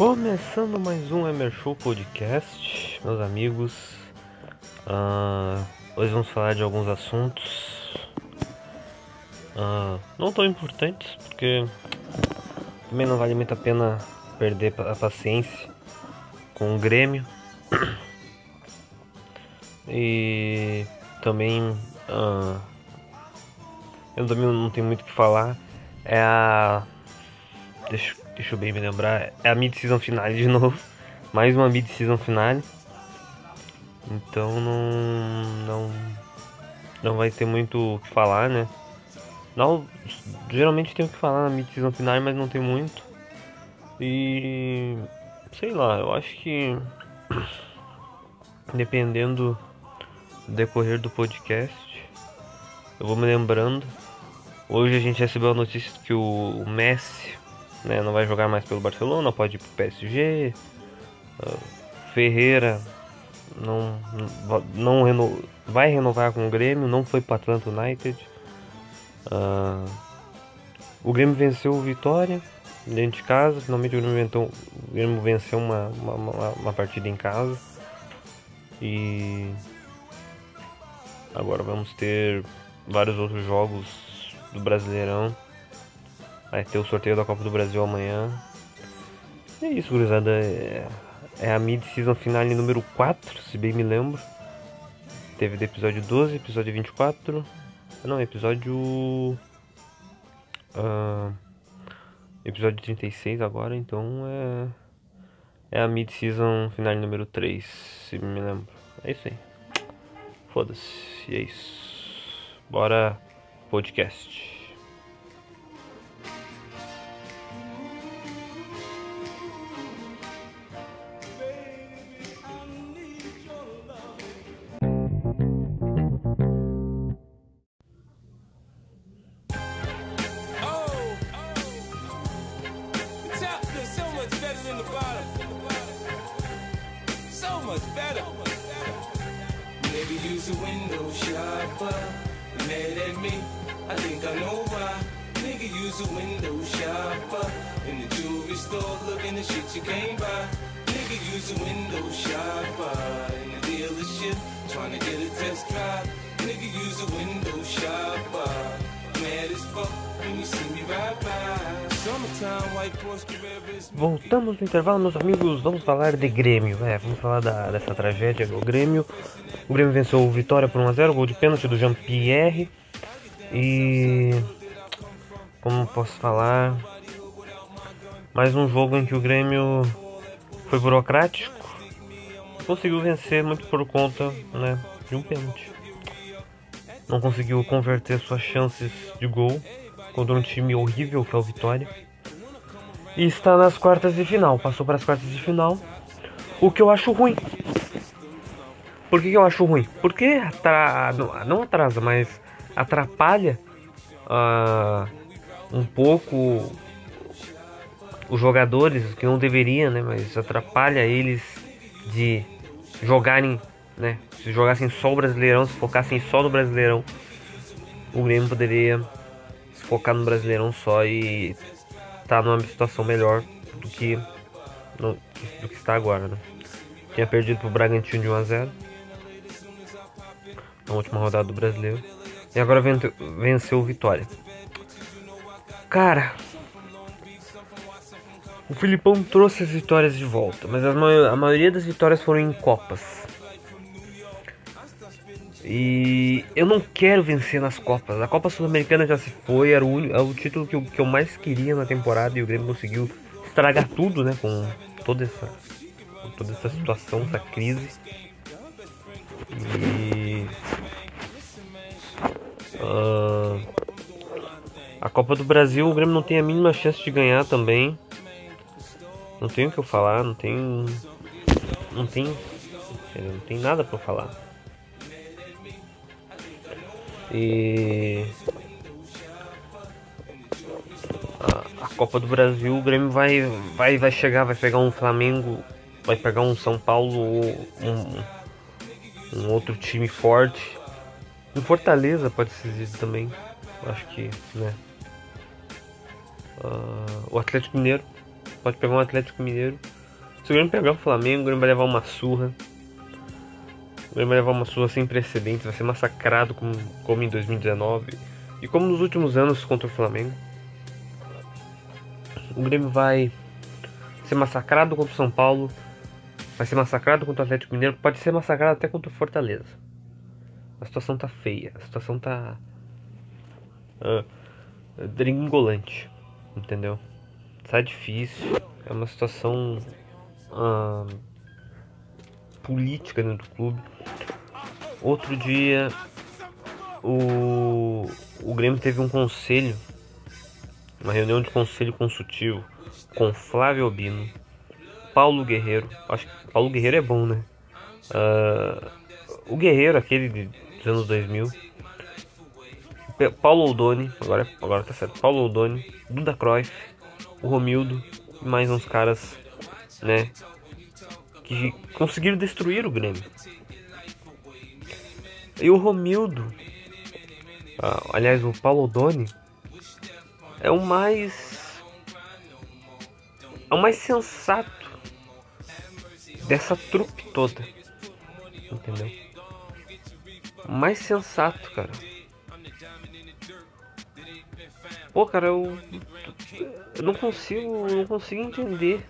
Começando mais um Emer Show Podcast, meus amigos. Uh, hoje vamos falar de alguns assuntos uh, não tão importantes, porque também não vale muito a pena perder a paciência com o Grêmio. E também uh, eu também não tenho muito o que falar. É a. Deixa deixa eu bem me lembrar, é a mid-season finale de novo. Mais uma mid-season finale. Então não, não, não vai ter muito o que falar, né? Não, geralmente tem o que falar na mid-season finale, mas não tem muito. E sei lá, eu acho que dependendo do decorrer do podcast, eu vou me lembrando. Hoje a gente recebeu a notícia que o Messi né? Não vai jogar mais pelo Barcelona, pode ir pro PSG. Uh, Ferreira não, não reno, vai renovar com o Grêmio, não foi para Atlanta United. Uh, o Grêmio venceu o Vitória dentro de casa, finalmente o Grêmio, o Grêmio venceu uma, uma, uma, uma partida em casa. E agora vamos ter vários outros jogos do Brasileirão. Vai ter o sorteio da Copa do Brasil amanhã. E é isso, gurizada. É, é a mid-season finale número 4, se bem me lembro. Teve do episódio 12, episódio 24. Não, episódio. Uh, episódio 36 agora, então é. É a mid-season finale número 3, se me lembro. É isso aí. Foda-se, e é isso. Bora podcast. use a window shopper. Mad at me, I think I know why. Nigga use a window shopper. In the jewelry store looking at shit you can't buy. Nigga use a window shopper. In the dealership trying to get a test drive. Nigga use a window shopper. Voltamos no intervalo, meus amigos. Vamos falar de Grêmio. É, vamos falar da, dessa tragédia do Grêmio. O Grêmio venceu o Vitória por 1x0, gol de pênalti do Jean-Pierre. E. Como posso falar? Mais um jogo em que o Grêmio foi burocrático. Conseguiu vencer muito por conta né, de um pênalti. Não conseguiu converter suas chances de gol contra um time horrível que é o Vitória e está nas quartas de final. Passou para as quartas de final. O que eu acho ruim. Por que, que eu acho ruim? Porque atra... não atrasa, mas atrapalha uh, um pouco os jogadores que não deveria, né? Mas atrapalha eles de jogarem, né? Se jogassem só o Brasileirão, se focassem só no Brasileirão, o Grêmio poderia se focar no Brasileirão só e está numa situação melhor do que, no, do que está agora, né? Tinha perdido pro Bragantino de 1 a 0 na última rodada do Brasileiro. E agora venceu o Vitória. Cara, o Filipão trouxe as vitórias de volta, mas a maioria das vitórias foram em Copas. E eu não quero vencer nas Copas. A Copa Sul-Americana já se foi, era o, era o título que eu, que eu mais queria na temporada e o Grêmio conseguiu estragar tudo, né? Com toda essa, com toda essa situação, essa crise. E. Uh, a Copa do Brasil, o Grêmio não tem a mínima chance de ganhar também. Não tem o que eu falar, não tem. Não tem. Não tem nada para falar. E a, a, Copa do Brasil, o Grêmio vai, vai, vai chegar, vai pegar um Flamengo, vai pegar um São Paulo, um, um outro time forte. Em Fortaleza pode ser isso também. Acho que, né? Uh, o Atlético Mineiro pode pegar um Atlético Mineiro. Se o Grêmio pegar o Flamengo, o Grêmio vai levar uma surra. O Grêmio vai levar uma surra sem precedentes, vai ser massacrado como, como em 2019 e como nos últimos anos contra o Flamengo. O Grêmio vai ser massacrado contra o São Paulo, vai ser massacrado contra o Atlético Mineiro, pode ser massacrado até contra o Fortaleza. A situação tá feia, a situação tá uh, dringolante, entendeu? Tá difícil, é uma situação uh, política dentro do clube. Outro dia, o, o Grêmio teve um conselho, uma reunião de conselho consultivo com Flávio Albino, Paulo Guerreiro. Acho que Paulo Guerreiro é bom, né? Uh, o Guerreiro, aquele dos anos 2000. Paulo Oldoni, agora, agora tá certo. Paulo Oldoni, Duda Cruyff, o Romildo e mais uns caras, né? Que conseguiram destruir o Grêmio. E o Romildo, ah, aliás, o Paulo Doni, é o mais. É o mais sensato dessa trupe toda. Entendeu? O mais sensato, cara. Pô, cara, eu. Eu não consigo. Eu não consigo entender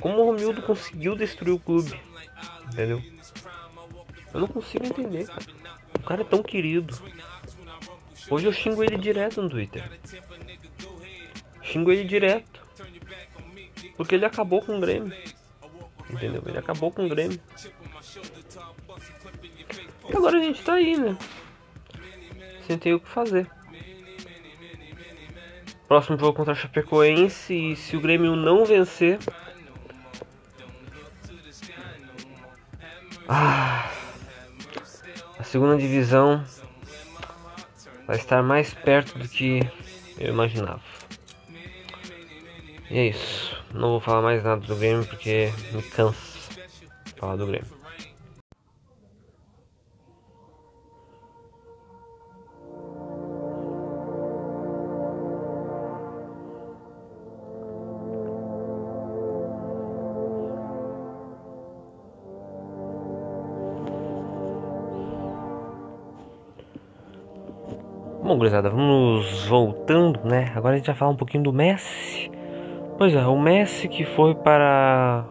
como o Romildo conseguiu destruir o clube? Entendeu? Eu não consigo entender, cara. O cara é tão querido. Hoje eu xingo ele direto no Twitter. Xingo ele direto. Porque ele acabou com o Grêmio. Entendeu? Ele acabou com o Grêmio. E agora a gente tá aí, né? Sem ter o que fazer. Próximo jogo contra a Chapecoense. E se o Grêmio não vencer, Ah, a segunda divisão vai estar mais perto do que eu imaginava. E é isso. Não vou falar mais nada do Grêmio porque me cansa falar do Grêmio. Bom, gurizada, vamos voltando, né? Agora a gente vai falar um pouquinho do Messi. Pois é, o Messi que foi para.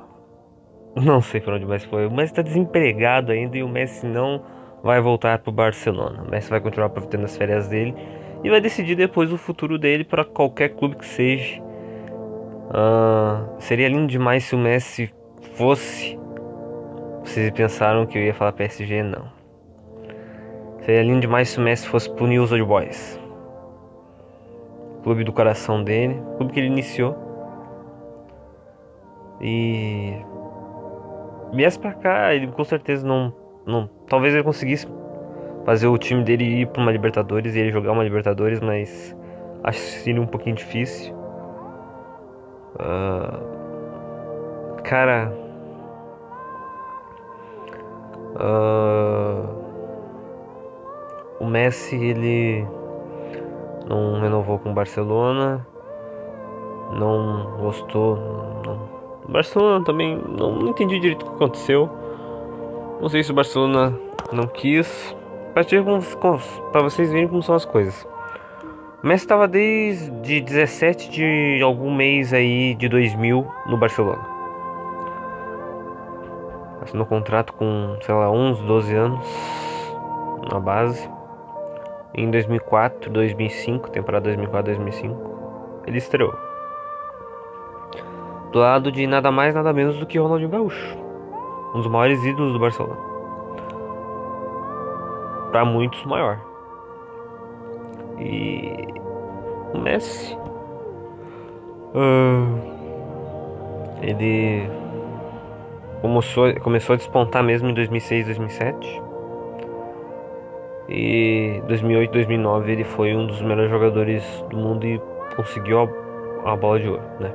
Não sei para onde Messi foi. O Messi está desempregado ainda e o Messi não vai voltar para o Barcelona. O Messi vai continuar aproveitando as férias dele e vai decidir depois o futuro dele para qualquer clube que seja. Uh, seria lindo demais se o Messi fosse. Vocês pensaram que eu ia falar PSG? Não. Seria lindo demais se o Messi fosse pro News Old Boys. Clube do coração dele, clube que ele iniciou. E viesse pra cá, ele com certeza não, não. Talvez ele conseguisse fazer o time dele ir pra uma Libertadores e ele jogar uma Libertadores, mas acho que seria um pouquinho difícil. Uh, cara. Uh, o Messi ele não renovou com o Barcelona, não gostou. Não. O Barcelona também não, não entendi direito o que aconteceu. Não sei se o Barcelona não quis. Para vocês verem como são as coisas. O Messi estava desde 17 de algum mês aí de 2000 no Barcelona. Assinou contrato com, sei lá, 11, 12 anos na base. Em 2004, 2005, temporada 2004, 2005, ele estreou. Do lado de nada mais, nada menos do que Ronaldinho Gaúcho, um dos maiores ídolos do Barcelona. Para muitos, maior. E o Messi, ele começou, começou a despontar mesmo em 2006, 2007. E 2008, 2009 ele foi um dos melhores jogadores do mundo e conseguiu a, a bola de ouro, né?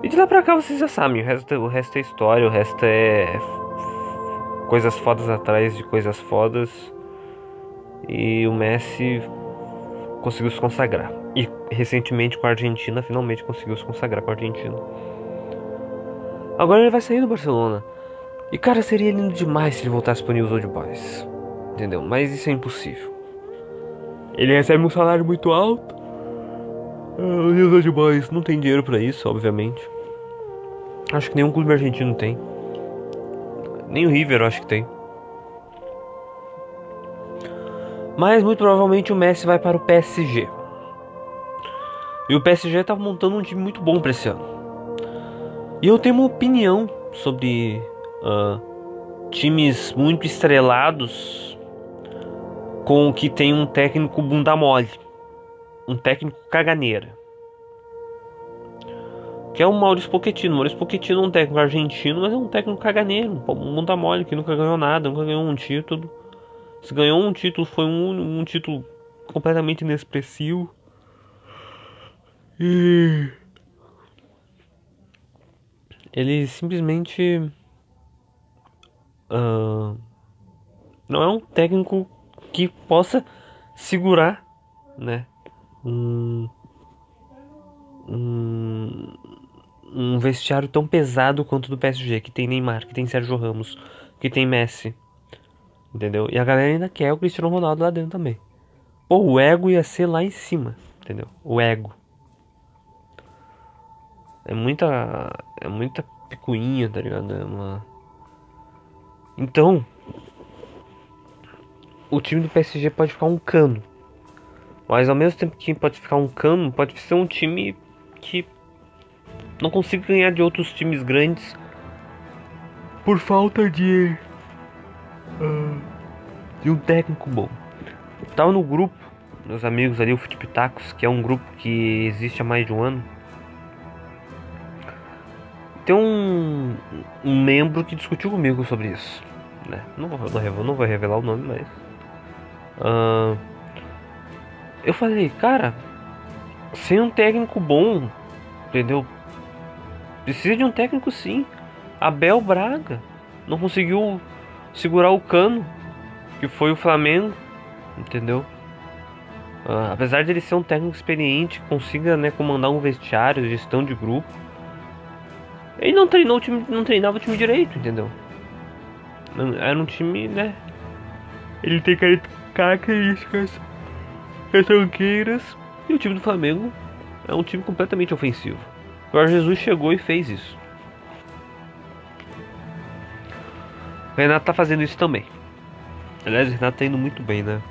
E de lá pra cá vocês já sabem, o resto, o resto é história, o resto é coisas fodas atrás de coisas fodas. E o Messi conseguiu se consagrar. E recentemente com a Argentina, finalmente conseguiu se consagrar com a Argentina. Agora ele vai sair do Barcelona. E cara, seria lindo demais se ele voltasse pro News Old Boys. Entendeu? Mas isso é impossível. Ele recebe um salário muito alto. Ah, o News Old Boys não tem dinheiro para isso, obviamente. Acho que nenhum clube argentino tem. Nem o River acho que tem. Mas muito provavelmente o Messi vai para o PSG. E o PSG tá montando um time muito bom para esse ano. E eu tenho uma opinião sobre uh, times muito estrelados com que tem um técnico bunda mole, um técnico caganeira. Que é o Maurício Pochettino. O Maurício Pochettino é um técnico argentino, mas é um técnico caganeiro, um bunda mole que nunca ganhou nada, nunca ganhou um título. Se ganhou um título, foi um, um título completamente inexpressivo. E ele simplesmente uh, não é um técnico que possa segurar, né, um, um, um vestiário tão pesado quanto do PSG, que tem Neymar, que tem Sérgio Ramos, que tem Messi, entendeu? E a galera ainda quer o Cristiano Ronaldo lá dentro também. Pô, o ego ia ser lá em cima, entendeu? O ego. É muita. É muita picuinha, tá ligado? É uma. Então. O time do PSG pode ficar um cano. Mas ao mesmo tempo que pode ficar um cano, pode ser um time que não consiga ganhar de outros times grandes por falta de. Uh, de um técnico bom. Eu tava no grupo, meus amigos ali, o Futipitacos, que é um grupo que existe há mais de um ano tem um, um membro que discutiu comigo sobre isso. Né? Não, vou, não, não vou revelar o nome, mas. Uh, eu falei, cara, sem um técnico bom, entendeu? Precisa de um técnico sim. Abel Braga não conseguiu segurar o cano, que foi o Flamengo, entendeu? Uh, apesar de ele ser um técnico experiente, consiga né, comandar um vestiário, gestão de grupo ele não treinou o time, não treinava o time direito, entendeu? Era um time, né? Ele tem características retranqueiras e o time do Flamengo é um time completamente ofensivo. O Jorge Jesus chegou e fez isso. O Renato tá fazendo isso também. Aliás, o Renato tá indo muito bem, né?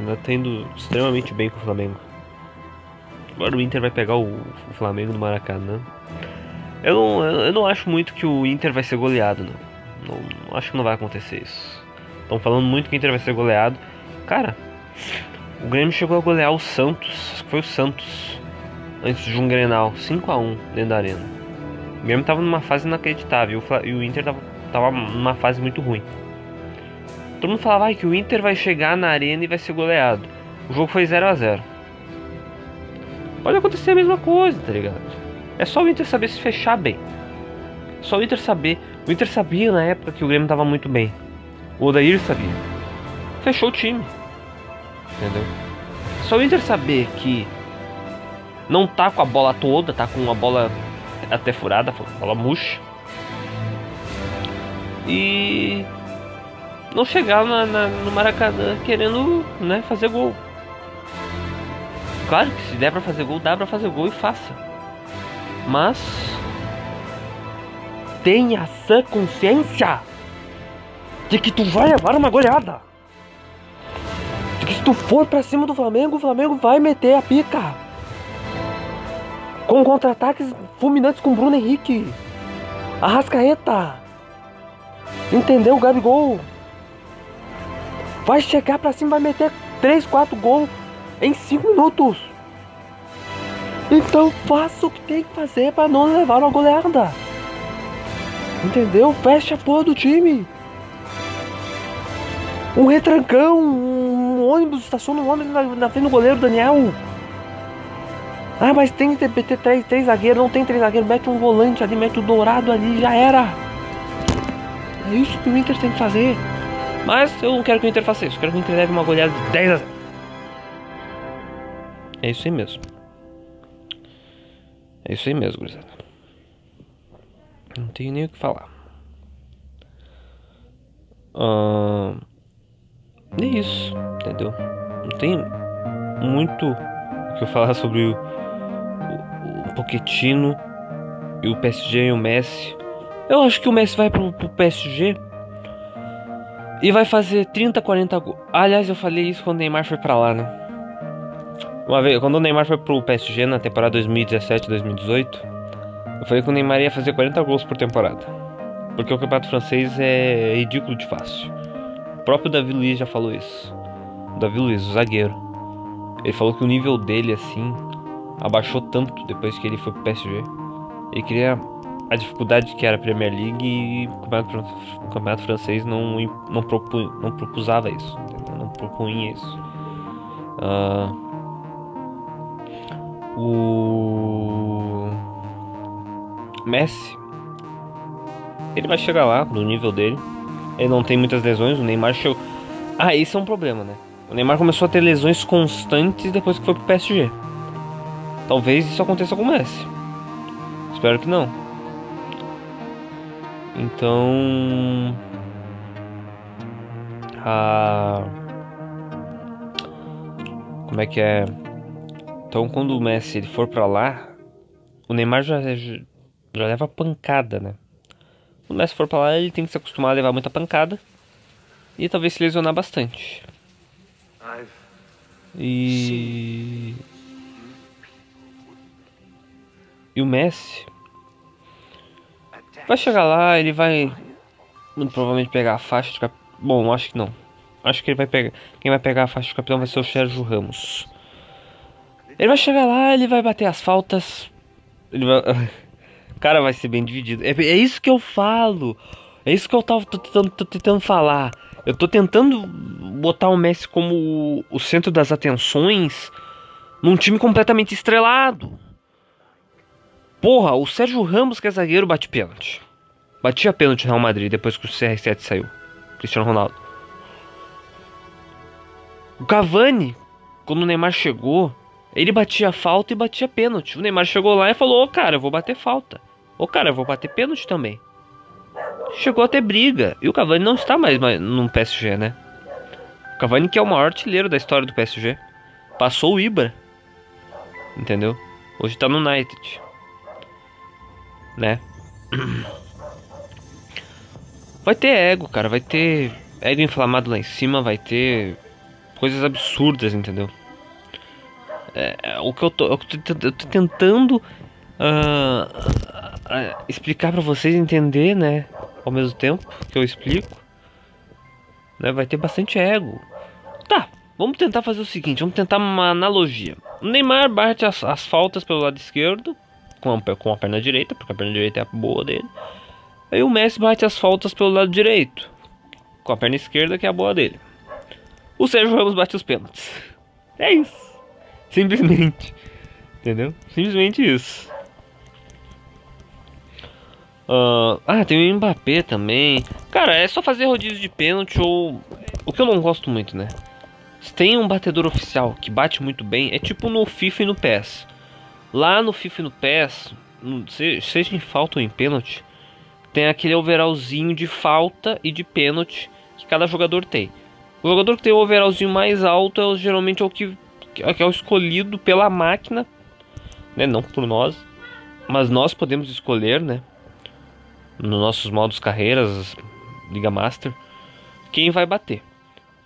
O tá indo extremamente bem com o Flamengo. Agora o Inter vai pegar o, Flamengo no Maracanã. Eu não, eu não acho muito que o Inter vai ser goleado, não, não acho que não vai acontecer isso. Estão falando muito que o Inter vai ser goleado. Cara, o Grêmio chegou a golear o Santos, foi o Santos, antes de um Grenal, 5 a 1 dentro da arena. O Grêmio tava numa fase inacreditável e o Inter tava, tava numa fase muito ruim. Todo mundo falava ah, que o Inter vai chegar na arena e vai ser goleado. O jogo foi 0 a 0 Pode acontecer a mesma coisa, tá ligado? É só o Inter saber se fechar bem. Só o Inter saber. O Inter sabia na época que o Grêmio estava muito bem. O Odair sabia. Fechou o time. Entendeu? Só o Inter saber que não tá com a bola toda, tá com a bola até furada, bola murcha. E não chegar na, na, no Maracanã querendo né, fazer gol. Claro que se der pra fazer gol, dá pra fazer gol e faça. Mas tenha essa consciência de que tu vai levar uma goleada. Se tu for pra cima do Flamengo, o Flamengo vai meter a pica. Com contra-ataques fulminantes com Bruno Henrique. Arrascaeta. Entendeu, Gabigol? Vai chegar pra cima, vai meter 3, 4 gols em 5 minutos. Então faça o que tem que fazer para não levar uma goleada. Entendeu? Fecha a porra do time. Um retrancão, um ônibus, estaciona um ônibus na, na frente do goleiro Daniel. Ah, mas tem que ter, três, três zagueiros, não tem três zagueiros, mete um volante ali, mete o dourado ali, já era. É isso que o Inter tem que fazer. Mas eu não quero que o Inter faça isso, quero que o Inter leve uma goleada de 10 a 0. É isso aí mesmo. É isso aí mesmo, gurizada. Não tenho nem o que falar. Uh, é isso, entendeu? Não tem muito o que eu falar sobre o, o, o Pochettino e o PSG e o Messi. Eu acho que o Messi vai pro, pro PSG e vai fazer 30, 40 gols. Aliás, eu falei isso quando o Neymar foi pra lá, né? Uma vez, quando o Neymar foi pro PSG na temporada 2017-2018, eu falei que o Neymar ia fazer 40 gols por temporada. Porque o campeonato francês é ridículo de fácil. O próprio Davi Luiz já falou isso. O Davi Luiz, o zagueiro. Ele falou que o nível dele, assim, abaixou tanto depois que ele foi pro PSG. Ele queria a dificuldade que era a Premier League e o campeonato, o campeonato francês não, não, propu, não propusava isso, entendeu? não propunha isso. Uh, o Messi, ele vai chegar lá no nível dele. Ele não tem muitas lesões. O Neymar chegou. Ah, isso é um problema, né? O Neymar começou a ter lesões constantes depois que foi pro PSG. Talvez isso aconteça com o Messi. Espero que não. Então. A. Como é que é? Então, quando o Messi ele for para lá, o Neymar já, já leva pancada, né? O Messi for para lá, ele tem que se acostumar a levar muita pancada e talvez se lesionar bastante. E. E o Messi Vai chegar lá, ele vai muito provavelmente pegar a faixa de capitão. Bom, acho que não. Acho que ele vai pegar. Quem vai pegar a faixa de capitão vai ser o Sérgio Ramos. Ele vai chegar lá, ele vai bater as faltas. Ele vai. Cara, vai ser bem dividido. É, é isso que eu falo. É isso que eu tava tentando, tentando falar. Eu tô tentando botar o Messi como o, centro das atenções num time completamente estrelado. Porra, o Sérgio Ramos, que é zagueiro, bate pênalti. Batia pênalti no Real Madrid depois que o CR7 saiu. Cristiano Ronaldo. O Cavani, quando o Neymar chegou, ele batia falta e batia pênalti. O Neymar chegou lá e falou: oh, cara, eu vou bater falta. Ô cara, eu vou bater pênalti também. Chegou a ter briga. E o Cavani não está mais no PSG, né? O Cavani que é o maior artilheiro da história do PSG. Passou o Ibra. Entendeu? Hoje tá no United né? Vai ter ego, cara, vai ter ego inflamado lá em cima, vai ter coisas absurdas, entendeu? É, é o que eu tô, eu tô, eu tô tentando uh, explicar para vocês entender, né? Ao mesmo tempo que eu explico, né? Vai ter bastante ego. Tá, vamos tentar fazer o seguinte, vamos tentar uma analogia. O Neymar bate as, as faltas pelo lado esquerdo, com a, com a perna direita, porque a perna direita é a boa dele. Aí o Messi bate as faltas pelo lado direito, com a perna esquerda, que é a boa dele. O Sérgio Ramos bate os pênaltis. É isso. Simplesmente. Entendeu? Simplesmente isso. Uh, ah, tem o Mbappé também. Cara, é só fazer rodízio de pênalti ou. O que eu não gosto muito, né? Se tem um batedor oficial que bate muito bem, é tipo no FIFA e no PES. Lá no FIFA e no PES, seja em falta ou em pênalti, tem aquele overallzinho de falta e de pênalti que cada jogador tem. O jogador que tem o overallzinho mais alto é geralmente é o que, é o escolhido pela máquina, né? Não por nós, mas nós podemos escolher, né? Nos nossos modos carreiras, Liga Master, quem vai bater.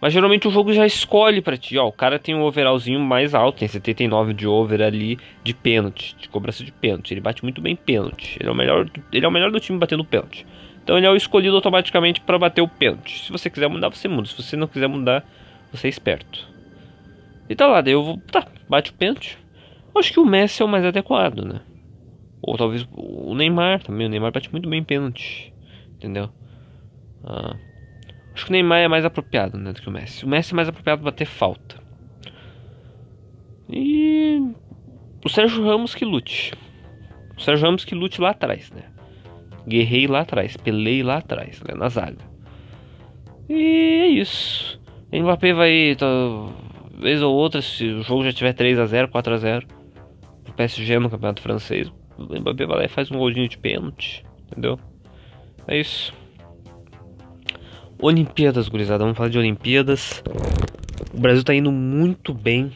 Mas geralmente o jogo já escolhe para ti, ó, o cara tem um overallzinho mais alto, tem 79 de over ali de pênalti, de cobrança de pênalti. Ele bate muito bem pênalti. Ele é o melhor, ele é o melhor do time batendo pênalti. Então ele é o escolhido automaticamente para bater o pênalti. Se você quiser mudar, você muda. Se você não quiser mudar, você é esperto. E tá lá, daí eu vou, tá, bate o pênalti. Acho que o Messi é o mais adequado, né? Ou talvez o Neymar também. O Neymar bate muito bem pênalti, entendeu? Ah. Acho que o Neymar é mais apropriado né, do que o Messi. O Messi é mais apropriado para bater falta. E o Sérgio Ramos que lute. O Sérgio Ramos que lute lá atrás, né? Guerrei lá atrás, pelei lá atrás, né, na zaga. E é isso. O Mbappé vai, vez ou outra, se o jogo já tiver 3 a 0 4 a 0 o PSG no Campeonato Francês, o Mbappé vai lá e faz um golzinho de pênalti, entendeu? É isso. Olimpíadas, gurizada. Vamos falar de Olimpíadas. O Brasil tá indo muito bem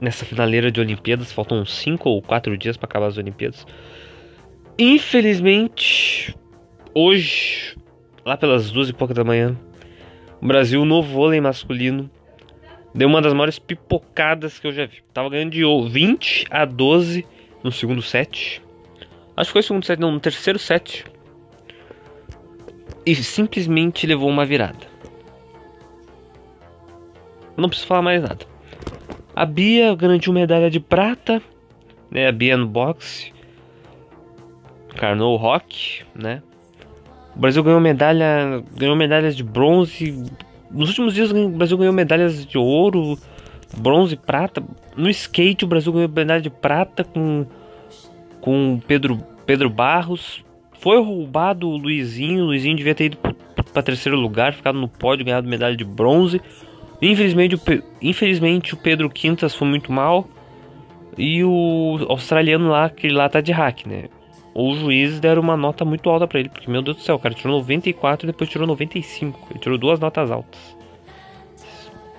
nessa finaleira de Olimpíadas. Faltam 5 ou 4 dias para acabar as Olimpíadas. Infelizmente, hoje, lá pelas duas e pouca da manhã, o Brasil no vôlei masculino deu uma das maiores pipocadas que eu já vi. Tava ganhando de 20 a 12 no segundo set. Acho que foi o segundo set, não, no terceiro set e simplesmente levou uma virada. Não preciso falar mais nada. A Bia garantiu medalha de prata, né? A Bia no boxe. Carnou rock, né? O Brasil ganhou medalha, ganhou medalhas de bronze. Nos últimos dias o Brasil ganhou medalhas de ouro, bronze, prata. No skate o Brasil ganhou medalha de prata com com Pedro Pedro Barros, foi roubado o Luizinho. O Luizinho devia ter ido para terceiro lugar, ficado no pódio, ganhado medalha de bronze. Infelizmente o, infelizmente, o Pedro Quintas foi muito mal. E o australiano lá, que lá tá de hack, né? Os juízes deram uma nota muito alta para ele, porque, meu Deus do céu, o cara tirou 94 e depois tirou 95. Ele tirou duas notas altas.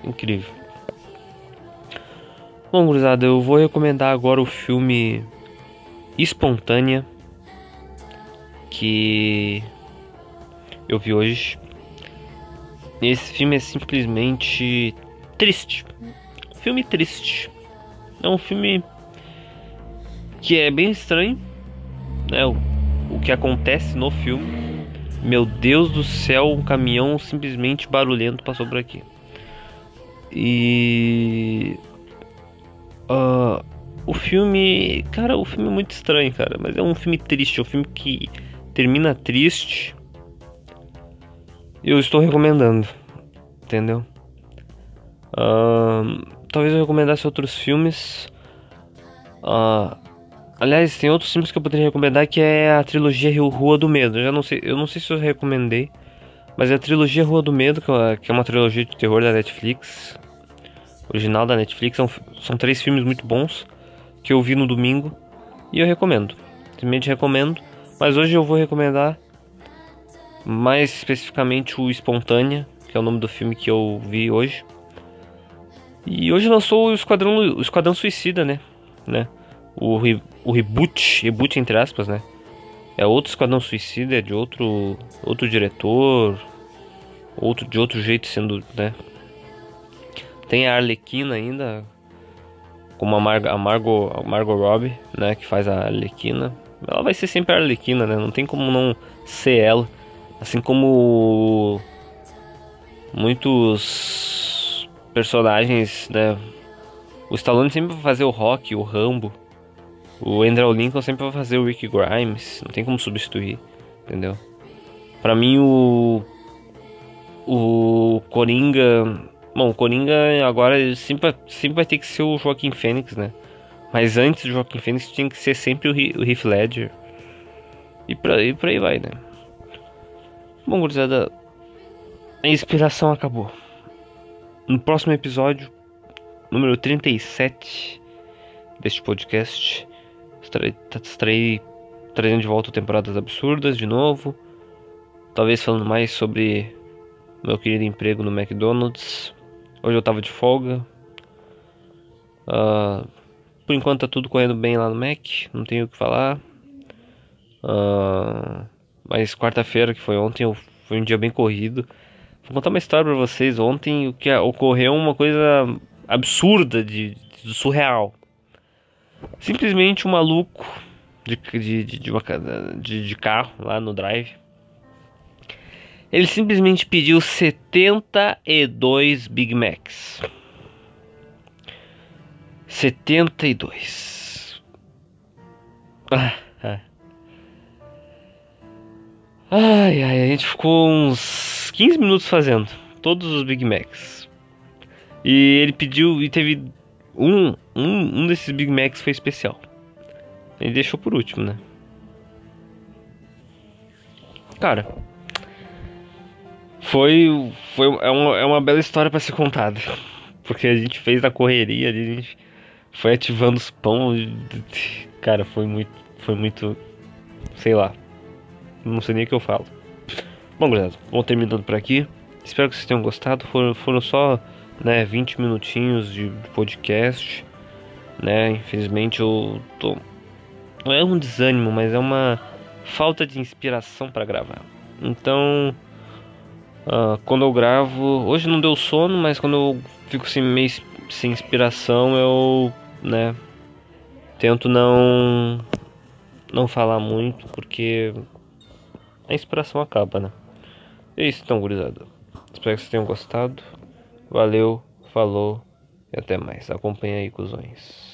Incrível. Bom, gurizada, eu vou recomendar agora o filme Espontânea que eu vi hoje. Esse filme é simplesmente triste. Filme triste. É um filme que é bem estranho, né? O, o que acontece no filme. Meu Deus do céu, um caminhão simplesmente barulhento passou por aqui. E uh, o filme, cara, o filme é muito estranho, cara, mas é um filme triste, é um filme que termina triste, eu estou recomendando, entendeu? Uh, talvez eu recomendasse outros filmes. Uh, aliás, tem outros filmes que eu poderia recomendar que é a trilogia Rua do Medo. Eu já não sei, eu não sei se eu recomendei, mas é a trilogia Rua do Medo, que é uma é trilogia de terror da Netflix, original da Netflix. São, são três filmes muito bons que eu vi no domingo e eu recomendo. Simplesmente recomendo. Mas hoje eu vou recomendar mais especificamente o Espontânea, que é o nome do filme que eu vi hoje. E hoje lançou o Esquadrão, o Esquadrão Suicida, né? né? O, re, o reboot, reboot entre aspas, né? É outro Esquadrão Suicida, é de outro, outro diretor, outro de outro jeito sendo, né? Tem a Arlequina ainda, como a, Mar a Margot, a Margot Robbie, né? Que faz a Arlequina. Ela vai ser sempre a Arlequina, né? Não tem como não ser ela. Assim como muitos personagens, né? O Stallone sempre vai fazer o Rock, o Rambo. O Andrew Lincoln sempre vai fazer o Rick Grimes. Não tem como substituir, entendeu? Pra mim o o Coringa, bom, o Coringa agora sempre, sempre vai ter que ser o Joaquim Fênix, né? Mas antes do Joaquim Fênix tinha que ser sempre o, o Heath Ledger. E por, aí, por aí vai, né? Bom, gurizada, a inspiração acabou. No próximo episódio, número 37 deste podcast, estarei, estarei trazendo de volta temporadas absurdas de novo. Talvez falando mais sobre meu querido emprego no McDonald's. Hoje eu tava de folga. Uh, por enquanto tá tudo correndo bem lá no Mac, não tenho o que falar. Uh, mas quarta-feira, que foi ontem, foi um dia bem corrido. Vou contar uma história pra vocês. Ontem o que ocorreu uma coisa absurda, de, de surreal. Simplesmente um maluco de, de, de, de, uma, de, de carro lá no drive. Ele simplesmente pediu 72 Big Macs. 72. Ah, ah. Ai, ai, a gente ficou uns 15 minutos fazendo todos os Big Macs. E ele pediu e teve um, um, um desses Big Macs foi especial. Ele deixou por último, né? Cara, foi foi é uma, é uma bela história para ser contada, porque a gente fez na correria, a gente foi ativando os pão, cara, foi muito foi muito sei lá. Não sei nem o que eu falo. Bom, galera, vamos terminando por aqui. Espero que vocês tenham gostado. Foram, foram só né, 20 minutinhos de podcast. Né? Infelizmente eu tô. Não é um desânimo, mas é uma falta de inspiração para gravar. Então, uh, quando eu gravo. Hoje não deu sono, mas quando eu fico assim, meio sem inspiração, eu. né? Tento não. Não falar muito, porque a inspiração acaba, né? É isso então, gurizada. Espero que vocês tenham gostado. Valeu, falou e até mais. Acompanha aí, cuzões.